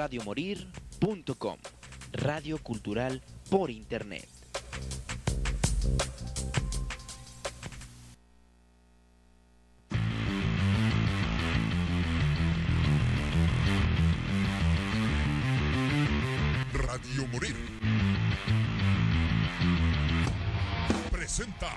radiomorir.com. Radio Cultural por Internet. Radio Morir. Presenta.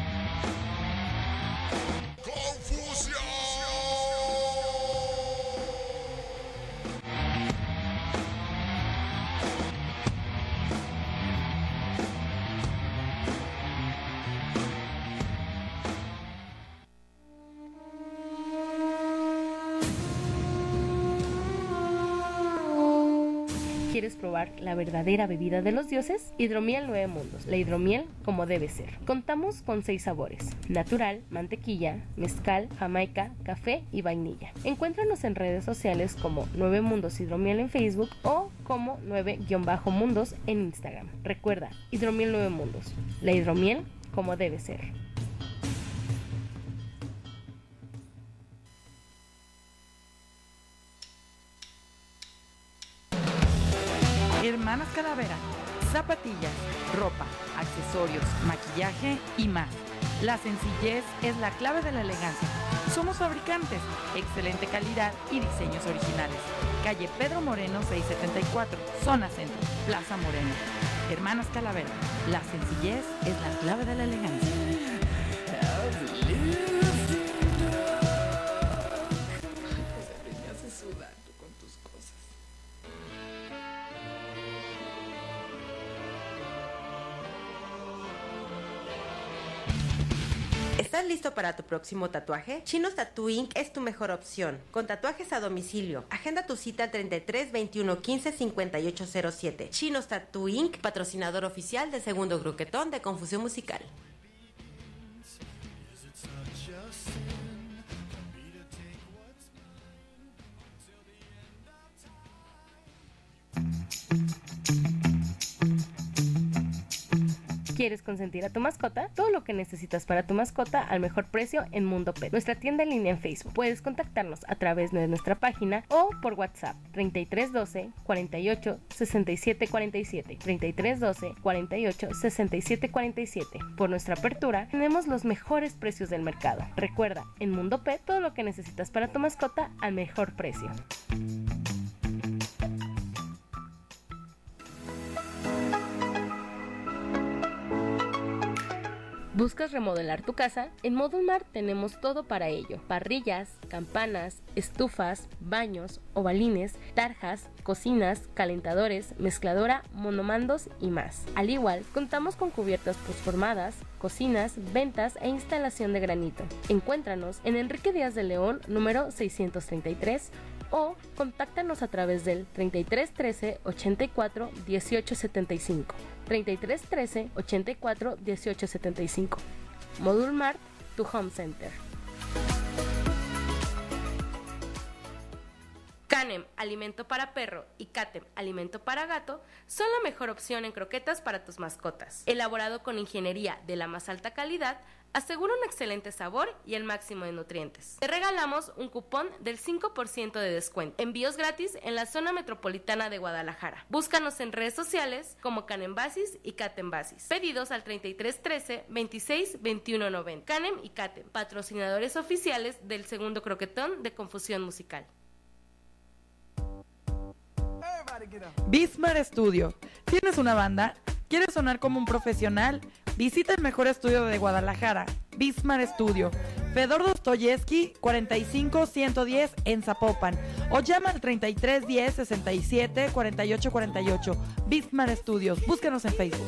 La verdadera bebida de los dioses? Hidromiel Nueve Mundos, la hidromiel como debe ser. Contamos con seis sabores: natural, mantequilla, mezcal, jamaica, café y vainilla. Encuéntranos en redes sociales como Nueve Mundos Hidromiel en Facebook o como 9-mundos en Instagram. Recuerda, Hidromiel Nueve Mundos, la hidromiel como debe ser. Hermanas Calavera, zapatillas, ropa, accesorios, maquillaje y más. La sencillez es la clave de la elegancia. Somos fabricantes, excelente calidad y diseños originales. Calle Pedro Moreno 674, zona centro, Plaza Moreno. Hermanas Calavera, la sencillez es la clave de la elegancia. ¿Estás listo para tu próximo tatuaje? Chinos Tattoo Inc. es tu mejor opción. Con tatuajes a domicilio. Agenda tu cita al 33 21 15 58 07. Chinos Tattoo Inc. patrocinador oficial de Segundo Gruquetón de Confusión Musical. ¿Quieres consentir a tu mascota? Todo lo que necesitas para tu mascota al mejor precio en Mundo Pet. Nuestra tienda en línea en Facebook. Puedes contactarnos a través de nuestra página o por WhatsApp 3312 48 67 47 3312 48 67 47. Por nuestra apertura tenemos los mejores precios del mercado. Recuerda, en Mundo Pet todo lo que necesitas para tu mascota al mejor precio. ¿Buscas remodelar tu casa? En Modulmar tenemos todo para ello. Parrillas, campanas, estufas, baños, ovalines, tarjas, cocinas, calentadores, mezcladora, monomandos y más. Al igual, contamos con cubiertas postformadas, cocinas, ventas e instalación de granito. Encuéntranos en Enrique Díaz de León, número 633 o contáctanos a través del 33 13 84 18 75. 33 13 84 18 75. Modul Mart, tu home center. Canem, alimento para perro, y Catem, alimento para gato, son la mejor opción en croquetas para tus mascotas. Elaborado con ingeniería de la más alta calidad, asegura un excelente sabor y el máximo de nutrientes. Te regalamos un cupón del 5% de descuento. Envíos gratis en la zona metropolitana de Guadalajara. Búscanos en redes sociales como Canem Basis y Catem Basis. Pedidos al 3313 26 21 90. Canem y Catem, patrocinadores oficiales del segundo croquetón de Confusión Musical. Bismar Studio. ¿Tienes una banda? ¿Quieres sonar como un profesional? Visita el mejor estudio de Guadalajara, Bismar Studio. Fedor Dostoyevsky 45110 en Zapopan o llama al 3310 67 48 48. Bismar Studios. Búscanos en Facebook.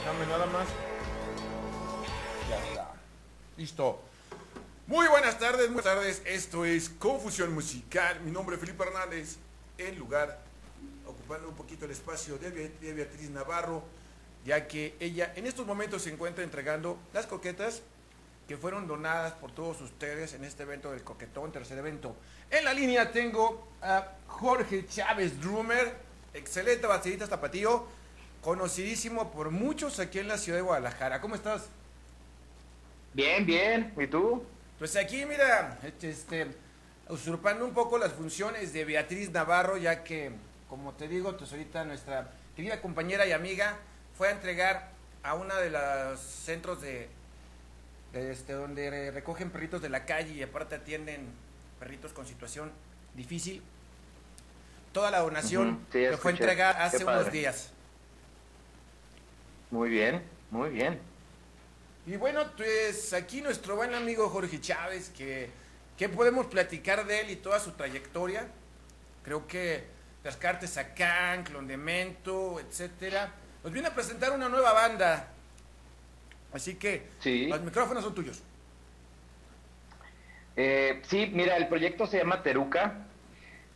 Déjame nada más. Ya está. Listo. Muy buenas tardes, buenas tardes. Esto es Confusión Musical. Mi nombre es Felipe Hernández. En lugar, ocupando un poquito el espacio de, Be- de Beatriz Navarro, ya que ella en estos momentos se encuentra entregando las coquetas que fueron donadas por todos ustedes en este evento del Coquetón, tercer evento. En la línea tengo a Jorge Chávez Drummer, excelente baterista tapatío, conocidísimo por muchos aquí en la ciudad de Guadalajara. ¿Cómo estás? Bien, bien. ¿Y tú? Pues aquí, mira, este, usurpando un poco las funciones de Beatriz Navarro, ya que, como te digo, pues ahorita nuestra querida compañera y amiga fue a entregar a una de los centros de, de este, donde re- recogen perritos de la calle y aparte atienden perritos con situación difícil. Toda la donación Ujú, sí, que fue entregada hace unos días. Muy bien, muy bien. Y bueno, pues aquí nuestro buen amigo Jorge Chávez, que, que podemos platicar de él y toda su trayectoria. Creo que Descartes Acán, Clondemento, etcétera. Nos viene a presentar una nueva banda. Así que Sí. los micrófonos son tuyos. Eh, sí, mira, el proyecto se llama Teruca.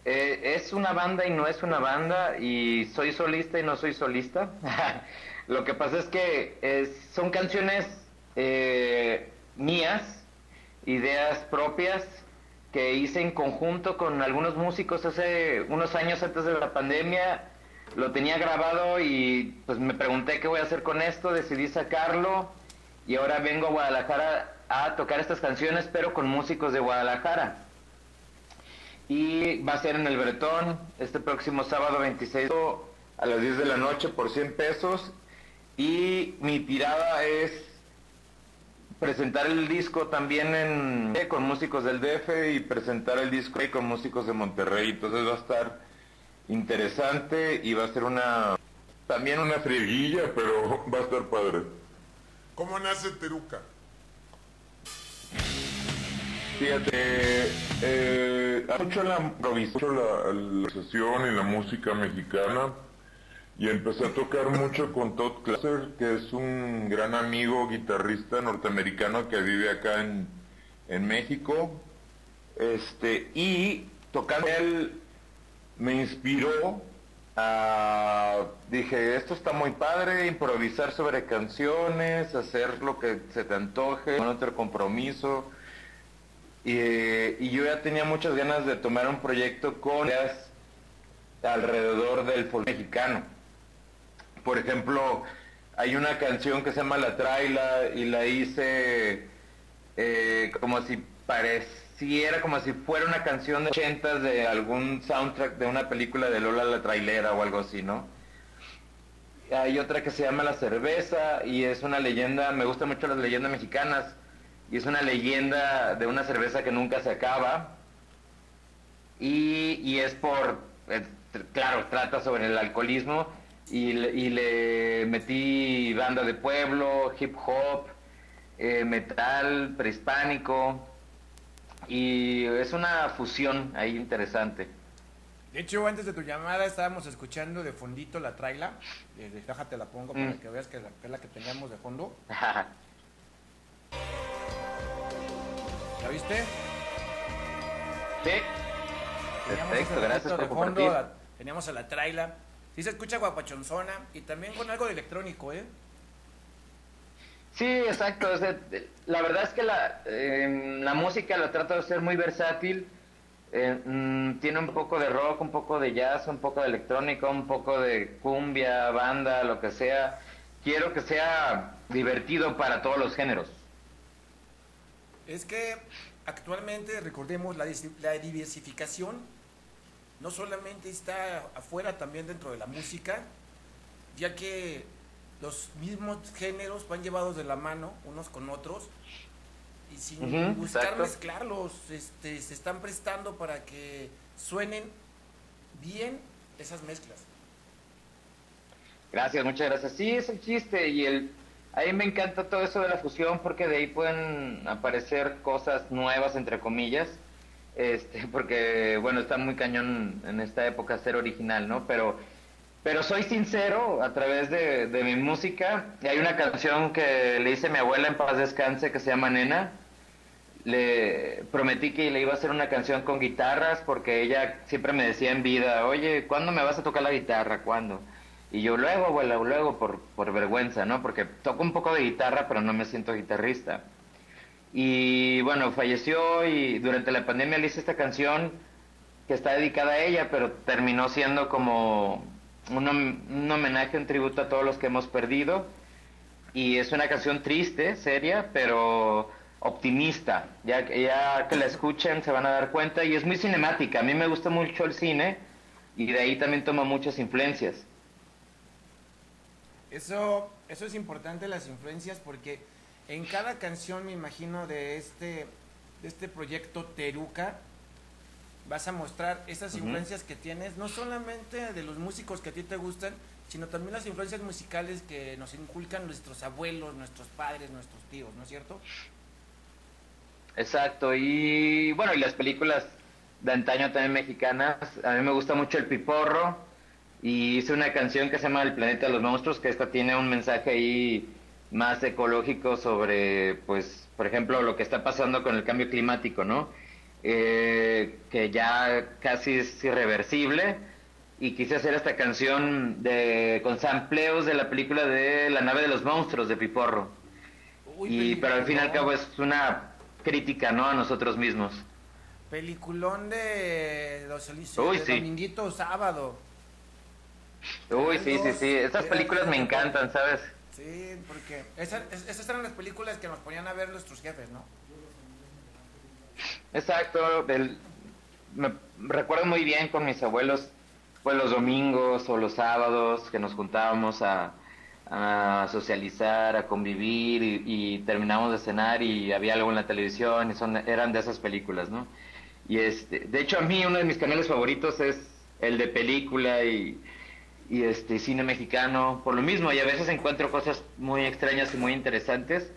Eh, es una banda y no es una banda, y soy solista y no soy solista. Lo que pasa es que son canciones eh, mías, ideas propias, que hice en conjunto con algunos músicos hace unos años antes de la pandemia. Lo tenía grabado y pues me pregunté qué voy a hacer con esto, decidí sacarlo y ahora vengo a Guadalajara a tocar estas canciones, pero con músicos de Guadalajara. Y va a ser en el Bretón este próximo sábado 26 a las 10 de la noche por 100 pesos. Y mi tirada es presentar el disco también en, eh, con músicos del DF y presentar el disco ahí con músicos de Monterrey. Entonces va a estar interesante y va a ser una también una frieguilla, pero va a estar padre. ¿Cómo nace Teruca? Fíjate, eh, mucho la improvisación, la, la sesión y la música mexicana y empecé a tocar mucho con Todd Classer, que es un gran amigo guitarrista norteamericano que vive acá en, en México. Este, y tocando él me inspiró a, dije, esto está muy padre, improvisar sobre canciones, hacer lo que se te antoje, no tener compromiso. Y, y yo ya tenía muchas ganas de tomar un proyecto con ideas alrededor del folk mexicano. Por ejemplo, hay una canción que se llama La Traila y la hice eh, como si pareciera, como si fuera una canción de ochentas de algún soundtrack de una película de Lola la Trailera o algo así, ¿no? Hay otra que se llama La Cerveza y es una leyenda, me gustan mucho las leyendas mexicanas y es una leyenda de una cerveza que nunca se acaba y, y es por, eh, claro, trata sobre el alcoholismo y, le- y le metí banda de pueblo, hip hop, eh, metal, prehispánico y es una fusión ahí interesante. De hecho, antes de tu llamada estábamos escuchando de fondito la traila. Eh, Déjate la pongo para Mm. que veas que, la- que es la que teníamos de fondo. ¿La viste? Sí. Teníamos Perfecto, gracias por de fondo, compartir. la- teníamos a la traila. Sí se escucha guapachonzona y también con algo de electrónico, ¿eh? Sí, exacto. o sea, la verdad es que la, eh, la música la trato de ser muy versátil. eh, mm, tiene un poco de rock, un poco de jazz, un poco de electrónica, un poco de cumbia, banda, lo que sea. Quiero que sea divertido para todos los géneros. Es que actualmente, recordemos, la, la diversificación no solamente está afuera, también dentro de la música, ya que los mismos géneros van llevados de la mano unos con otros y sin buscar exacto. mezclarlos, este, se están prestando para que suenen bien esas mezclas. Gracias, muchas gracias. Sí, es el chiste y el a mí me encanta todo eso de la fusión porque de ahí pueden aparecer cosas nuevas entre comillas. Este, porque bueno, está muy cañón en esta época ser original, ¿no? Pero pero soy sincero a través de, mi música. Y hay una canción que le hice a mi abuela en paz descanse que se llama Nena. Le prometí que le iba a hacer una canción con guitarras porque ella siempre me decía en vida, oye, ¿cuándo me vas a tocar la guitarra? ¿Cuándo? Y yo luego, abuela, luego por, por vergüenza, ¿no? Porque toco un poco de guitarra, pero no me siento guitarrista. Y bueno, falleció y durante la pandemia le hice esta canción que está dedicada a ella, pero terminó siendo como un, un homenaje, un tributo a todos los que hemos perdido. Y es una canción triste, seria, pero optimista. Ya, ya que la escuchen se van a dar cuenta y es muy cinemática. A mí me gusta mucho el cine y de ahí también toma muchas influencias. Eso, eso es importante las influencias porque en cada canción me imagino de este, de este proyecto Teruca vas a mostrar esas influencias que tienes, no solamente de los músicos que a ti te gustan, sino también las influencias musicales que nos inculcan nuestros abuelos, nuestros padres, nuestros tíos, ¿no es cierto? Exacto, y bueno, y las películas de antaño también mexicanas, a mí me gusta mucho El Piporro, y hice una canción que se llama El Planeta de los Monstruos, que esta tiene un mensaje ahí más ecológico sobre, pues, por ejemplo, lo que está pasando con el cambio climático, ¿no? Eh, que ya casi es irreversible, y quise hacer esta canción de, con sampleos de la película de La nave de los monstruos de Piporro. y, pero al fin y al cabo es una crítica, ¿no? A nosotros mismos. Peliculón de los Uy, de sí. Dominguito Sábado. Uy, sí, sí, sí. Estas películas me encantan, ¿sabes? Sí, porque esa- es- esas eran las películas que nos ponían a ver nuestros jefes, ¿no? Exacto. el- me recuerdo muy bien con mis abuelos, pues los domingos o los sábados que nos juntábamos a, a socializar, a convivir y, y terminábamos de cenar y había algo en la televisión y son, eran de esas películas, ¿no? Y este, de hecho a mí uno de mis canales favoritos es el de película y, y este cine mexicano, por lo mismo, y a veces encuentro cosas muy extrañas y muy interesantes.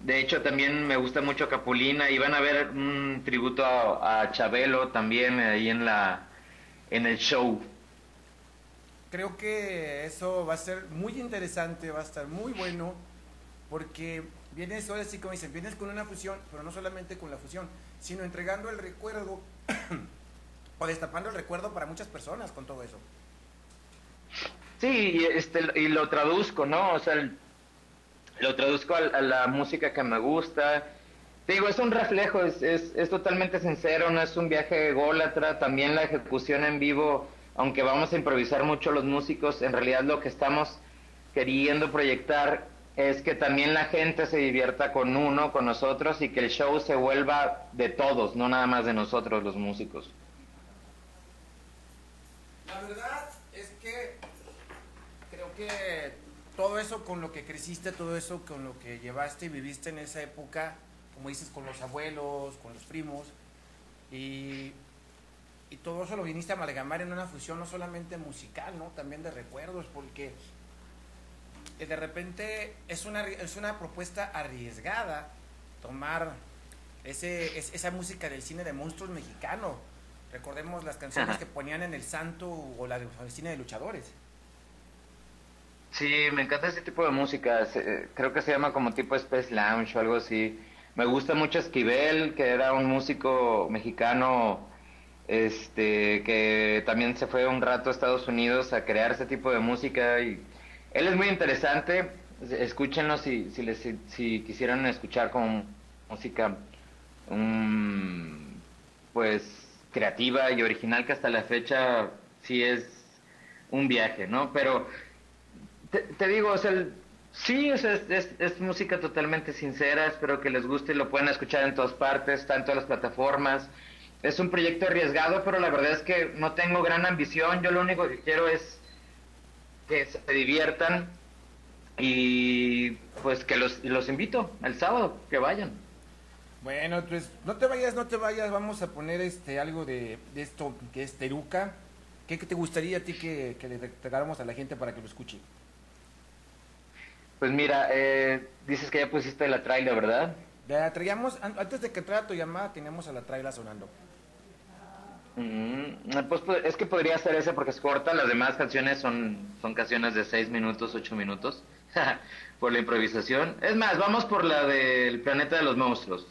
De hecho, también me gusta mucho Capulina y van a ver un tributo a, a Chabelo también ahí en la en el show. Creo que eso va a ser muy interesante, va a estar muy bueno, porque vienes, ahora sí como dicen, vienes con una fusión, pero no solamente con la fusión, sino entregando el recuerdo o destapando el recuerdo para muchas personas con todo eso. Sí, este, y lo traduzco, ¿no? O sea, lo traduzco a, a la música que me gusta. Te digo, es un reflejo, es, es, es totalmente sincero, no es un viaje ególatra. También la ejecución en vivo, aunque vamos a improvisar mucho los músicos, en realidad lo que estamos queriendo proyectar es que también la gente se divierta con uno, con nosotros, y que el show se vuelva de todos, no nada más de nosotros los músicos. La verdad que todo eso con lo que creciste, todo eso con lo que llevaste y viviste en esa época, como dices, con los abuelos, con los primos, y, y todo eso lo viniste a amalgamar en una fusión no solamente musical, ¿no? También de recuerdos, porque eh, de repente es una, es una propuesta arriesgada tomar ese, es- esa música del cine de monstruos mexicano. Recordemos las canciones que ponían en el Santo o la del cine de luchadores. Sí, me encanta ese tipo de música. creo que se llama como tipo Space Lounge o algo así. Me gusta mucho Esquivel, que era un músico mexicano este que también se fue un rato a Estados Unidos a crear ese tipo de música y él es muy interesante. Escúchenlo si si les si, si quisieran escuchar como música mm, pues creativa y original que hasta la fecha sí es un viaje, ¿no? Pero te, digo, o sea, el- sí, es, es- es música totalmente sincera, espero que les guste y lo puedan escuchar en todas partes, está en todas las plataformas. Es un proyecto arriesgado, pero la verdad es que no tengo gran ambición, yo lo único que quiero es que se diviertan y pues que los, los invito el sábado, que vayan. Bueno, pues no te vayas, no te vayas, vamos a poner este algo de, de esto que es Teruca. ¿Qué, qué te gustaría a ti que, que le regaláramos a la gente para que lo escuche? Pues mira, eh, dices que ya pusiste la trailer, ¿verdad? Ya traíamos, an- antes de que entrara tu llamada, teníamos a la traila sonando. Mm, pues, pues, es que podría ser ese porque es corta, las demás canciones son, son canciones de 6 minutos, 8 minutos, por la improvisación. Es más, vamos por la del planeta de los monstruos.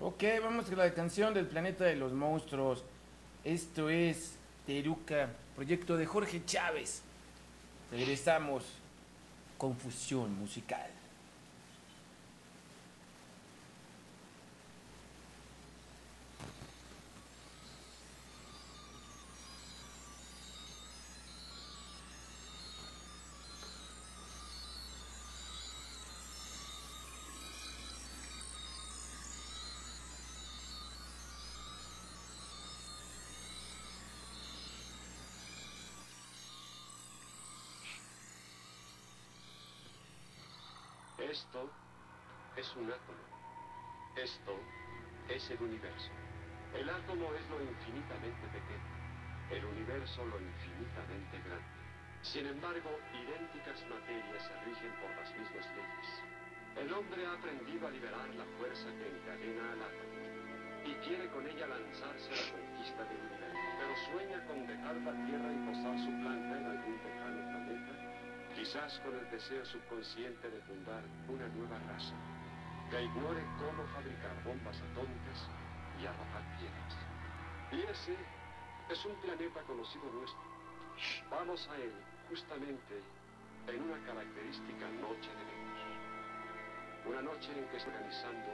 Ok, vamos a la canción del planeta de los monstruos. Esto es Teruca, proyecto de Jorge Chávez. Regresamos. Confusión musical. Esto es un átomo. Esto es el universo. El átomo es lo infinitamente pequeño, el universo lo infinitamente grande. Sin embargo, idénticas materias se rigen por las mismas leyes. El hombre ha aprendido a liberar la fuerza que encadena al átomo y quiere con ella lanzarse a la conquista del universo, pero sueña con dejar la Tierra y posar su planta en algún planeta quizás con el deseo subconsciente de fundar una nueva raza que ignore cómo fabricar bombas atómicas y arrojar piedras. Y ese es un planeta conocido nuestro. Vamos a él justamente en una característica noche de Venus. Una noche en que está organizando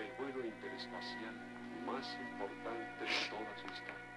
el vuelo interespacial más importante de toda su historia.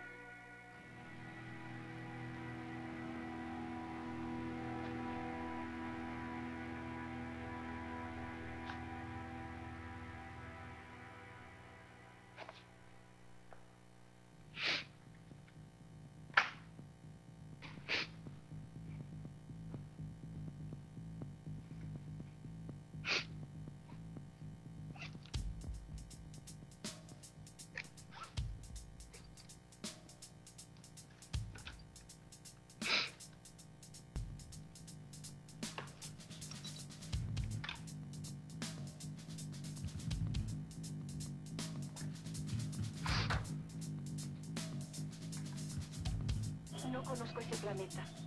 Conozco ese planeta.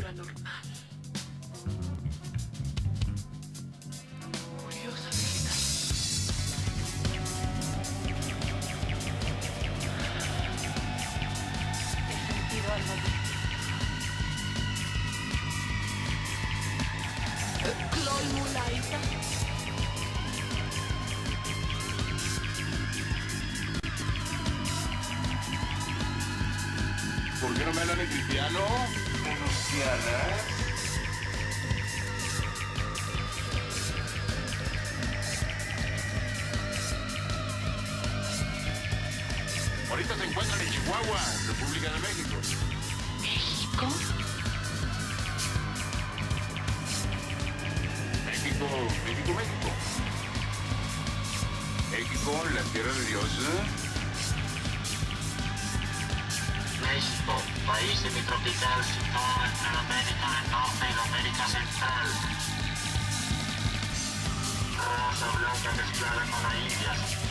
Anwendung. República de México. ¿México? México, México. México, la tierra de Dios. ¿eh? México, país semitropical situado entre la América del Norte y la América Central. Raza blanca mezclada con la India.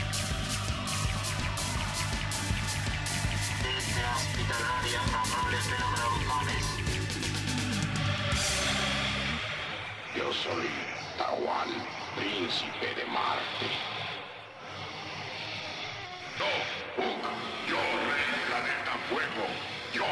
Hospitalaria, amables pero bravucones. Yo soy Tawan, príncipe de Marte. Yo, Uk, yo rey planeta fuego. Yo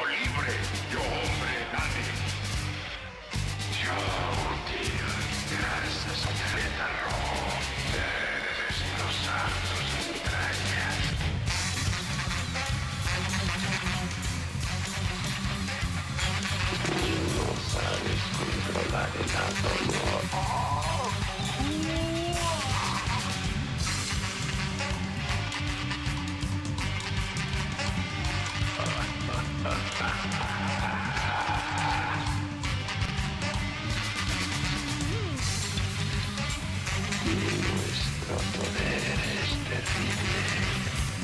Nuestro poder es terrible.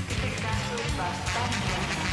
Este caso bastante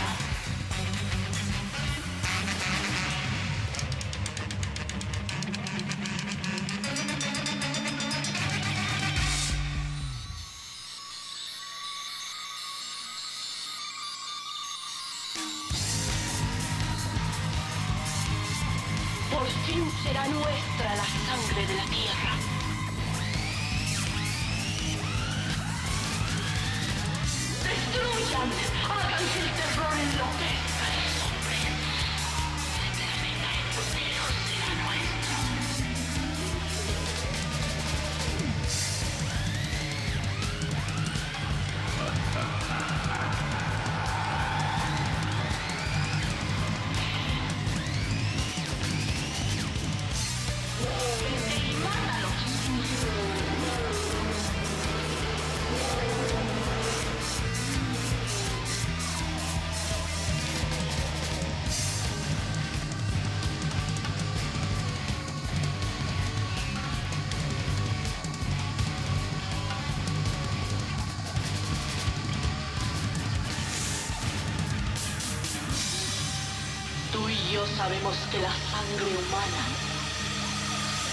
sabemos que la sangre humana,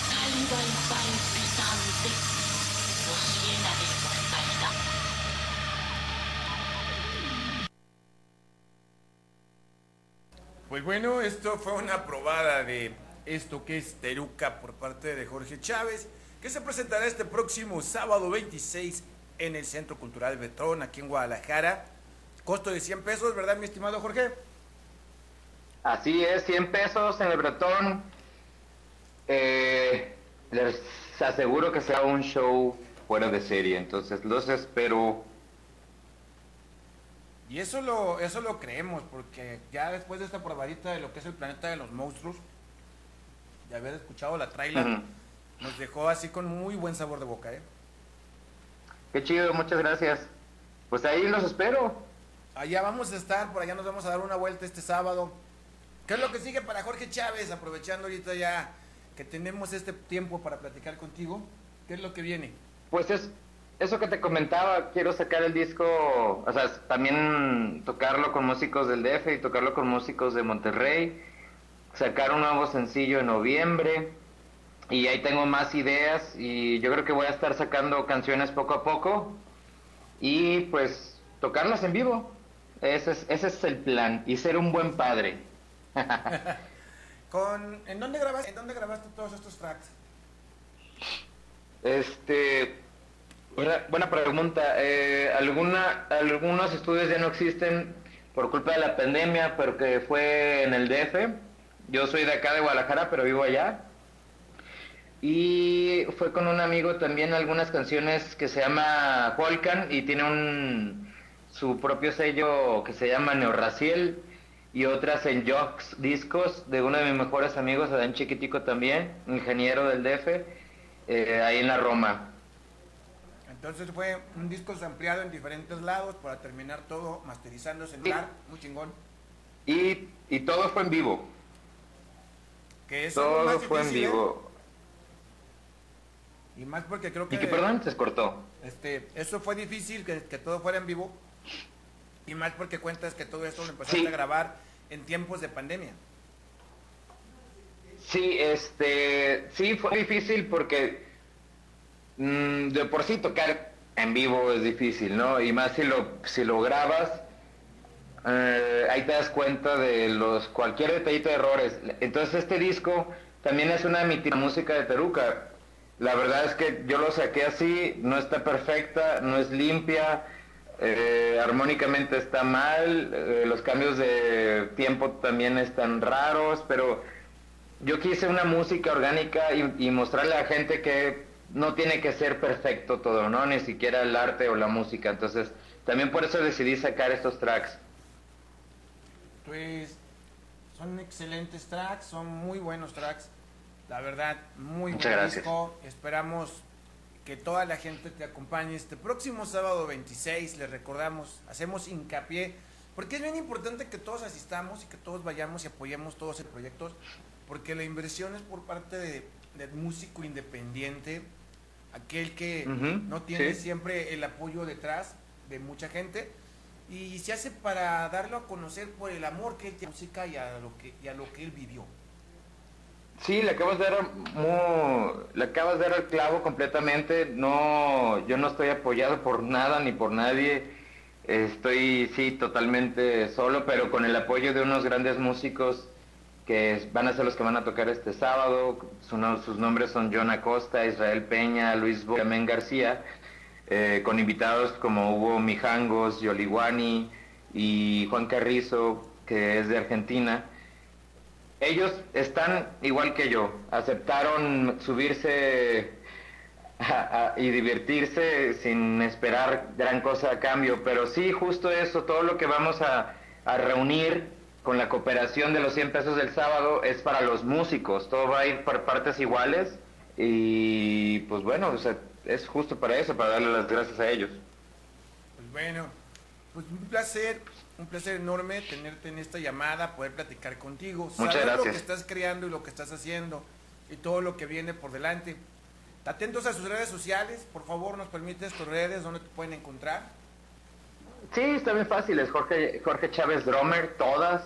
cálida y palpitante, nos llena de inmortalidad. Pues bueno, esto fue una probada de esto que es Teruca por parte de Jorge Chávez, que se presentará este próximo sábado 26 en el Centro Cultural Betón, aquí en Guadalajara. Costo de 100 pesos, ¿verdad, mi estimado Jorge? Así es, 100 pesos en el Bretón. Eh, les aseguro que será un show fuera de serie, entonces los espero. Y eso lo, eso lo creemos, porque ya después de esta probadita de lo que es el planeta de los monstruos, de haber escuchado la trailer, nos dejó así con muy buen sabor de boca, ¿eh? Qué chido, muchas gracias. Pues ahí los espero. Allá vamos a estar, por allá nos vamos a dar una vuelta este sábado. ¿Qué es lo que sigue para Jorge Chávez? Aprovechando ahorita ya que tenemos este tiempo para platicar contigo, ¿qué es lo que viene? Pues es eso que te comentaba, quiero sacar el disco, o sea, también tocarlo con músicos del DF y tocarlo con músicos de Monterrey, sacar un nuevo sencillo en noviembre y ahí tengo más ideas y yo creo que voy a estar sacando canciones poco a poco y pues tocarlas en vivo. Ese es, ese es el plan y ser un buen padre. Con, ¿en, dónde grabaste, ¿En dónde grabaste todos estos tracks? Este, buena, pregunta. Eh, algunos estudios ya no existen por culpa de la pandemia, pero que fue en el DF. Yo soy de acá de Guadalajara, pero vivo allá. Y fue con un amigo también algunas canciones que se llama Volcan y tiene un su propio sello que se llama Neorraciel y otras en Jox Discos de uno de mis mejores amigos, Adán Chiquitico también, ingeniero del DF, eh, ahí en la Roma. Entonces fue un disco ampliado en diferentes lados para terminar todo masterizándose en lugar, muy chingón. Y, y todo fue en vivo. Que eso Todo más fue en difícil, ¿eh? vivo. Y más porque creo que... ¿Y que perdón? Se cortó. Este, eso fue difícil, que, que todo fuera en vivo. Y más porque cuentas que todo esto lo empezaste Sí. a grabar en tiempos de pandemia. Sí, este, sí fue difícil porque mm, de por sí tocar en vivo es difícil, ¿no? Y más si lo, si lo grabas, eh, ahí te das cuenta de los cualquier detallito de errores. Entonces este disco también es una de música de Teruca. La verdad es que yo lo saqué así, no está perfecta, no es limpia, eh, armónicamente está mal, eh, los cambios de tiempo también están raros, pero yo quise una música orgánica y, y mostrarle a la gente que no tiene que ser perfecto todo, ¿no? Ni siquiera el arte o la música. Entonces, también por eso decidí sacar estos tracks. Pues son excelentes tracks, son muy buenos tracks. La verdad, muy Muchas buen gracias. disco. Esperamos que toda la gente te acompañe este próximo sábado 26. Les recordamos, hacemos hincapié, porque es bien importante que todos asistamos y que todos vayamos y apoyemos todos los proyectos, porque la inversión es por parte de, del músico independiente, aquel que no tiene sí. siempre el apoyo detrás de mucha gente y se hace para darlo a conocer por el amor que él tiene a la música y a lo que, y a lo que él vivió. Sí, le acabas de dar mu- le acabas de dar el clavo completamente. No, yo no estoy apoyado por nada ni por nadie. Estoy sí totalmente solo, pero con el apoyo de unos grandes músicos que van a ser los que van a tocar este sábado. Sus nombres son John Acosta, Israel Peña, Luis Bo, Amén García, eh, con invitados como Hugo Mijangos, Yoliwani y Juan Carrizo, que es de Argentina. Ellos están igual que yo, aceptaron subirse a- y divertirse sin esperar gran cosa a cambio, pero sí, justo eso, todo lo que vamos a, a reunir con la cooperación de los 100 pesos del sábado es para los músicos, todo va a ir por partes iguales y pues bueno, o sea, es justo para eso, para darle las gracias a ellos. Pues bueno, pues un placer, un placer enorme tenerte en esta llamada, poder platicar contigo, Muchas saber lo gracias. que estás creando y lo que estás haciendo y todo lo que viene por delante. Atentos a sus redes sociales, por favor, nos permites tus redes, donde te pueden encontrar. Sí, está bien fácil, es Jorge, Jorge Chávez Dromer, todas.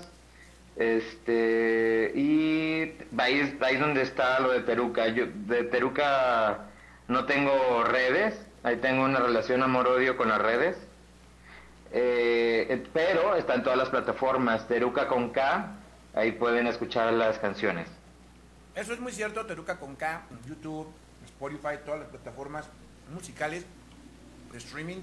Este, y ahí, ahí donde está lo de Teruca. Yo de Teruca no tengo redes, ahí tengo una relación amor-odio con las redes. Eh, eh, pero está en todas las plataformas, Teruca con K, ahí pueden escuchar las canciones. Eso es muy cierto, Teruca con K, YouTube, Spotify, todas las plataformas musicales de streaming.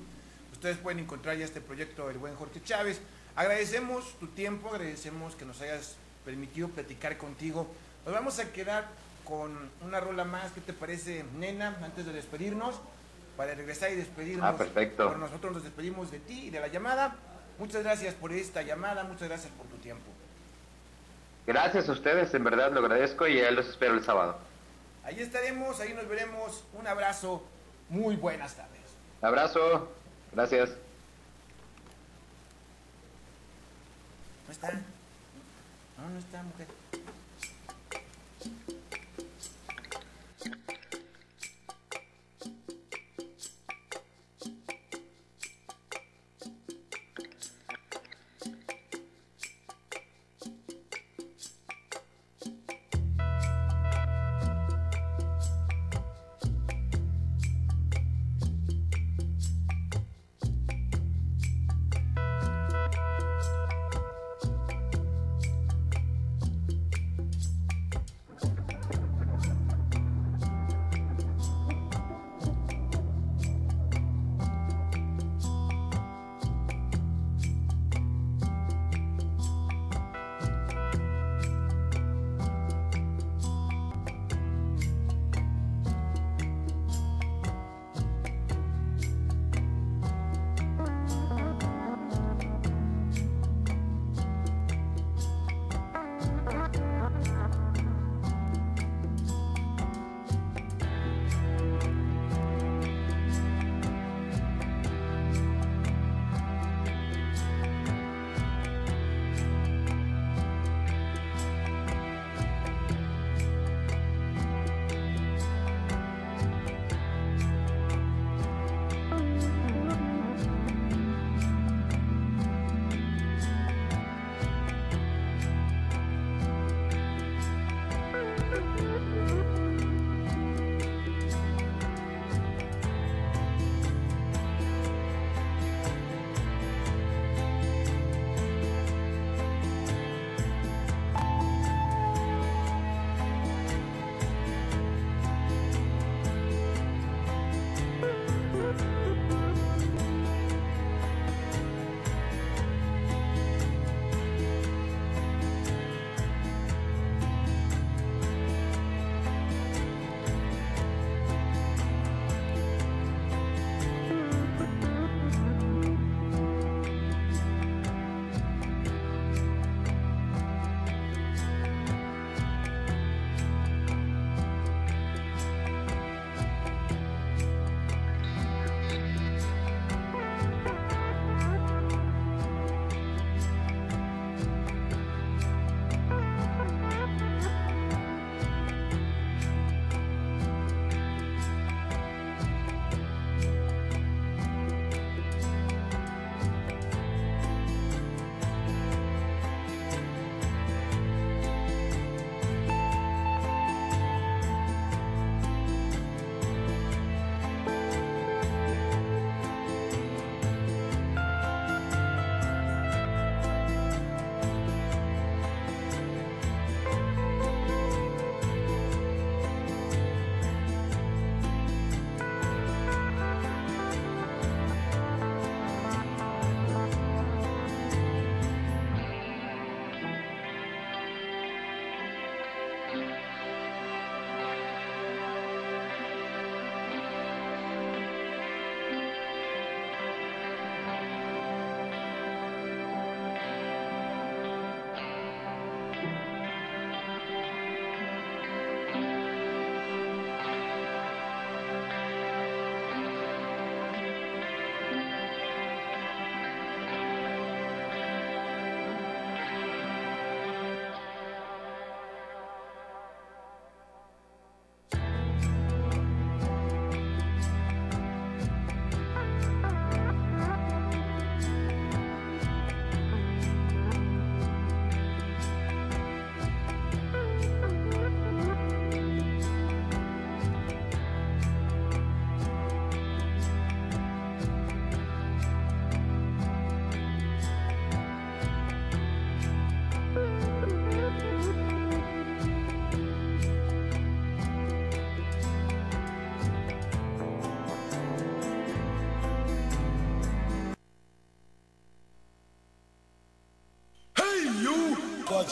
Ustedes pueden encontrar ya este proyecto del buen Jorge Chávez. Agradecemos tu tiempo, agradecemos que nos hayas permitido platicar contigo. Nos vamos a quedar con una rola más. ¿Qué te parece, nena? Antes de despedirnos, para regresar y despedirnos. Ah, perfecto. Nosotros nos despedimos de ti y de la llamada. Muchas gracias por esta llamada, muchas gracias por tu tiempo. Gracias a ustedes, en verdad lo agradezco y ya los espero el sábado. Ahí estaremos, ahí nos veremos. Un abrazo, muy buenas tardes. Abrazo, gracias. ¿No está? No, no está, mujer.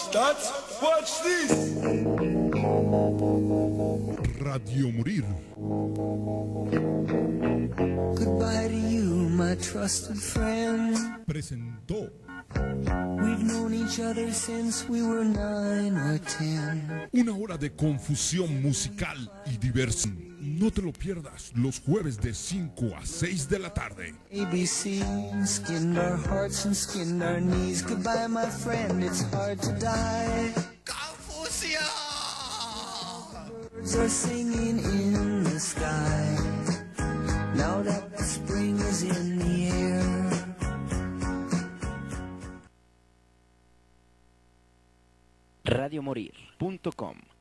Watch that, watch this. Radio Morir. Goodbye to you, my trusted friend. Presentó We've known each other since we were nine or ten. una hora de confusión musical y diversión. No te lo pierdas los jueves de 5 a 6 de la tarde. ABC skinned our hearts and skinned our knees. Goodbye, my friend, it's hard to die. Birds are singing in the sky. Now that the spring is in the air. Radiomorir.com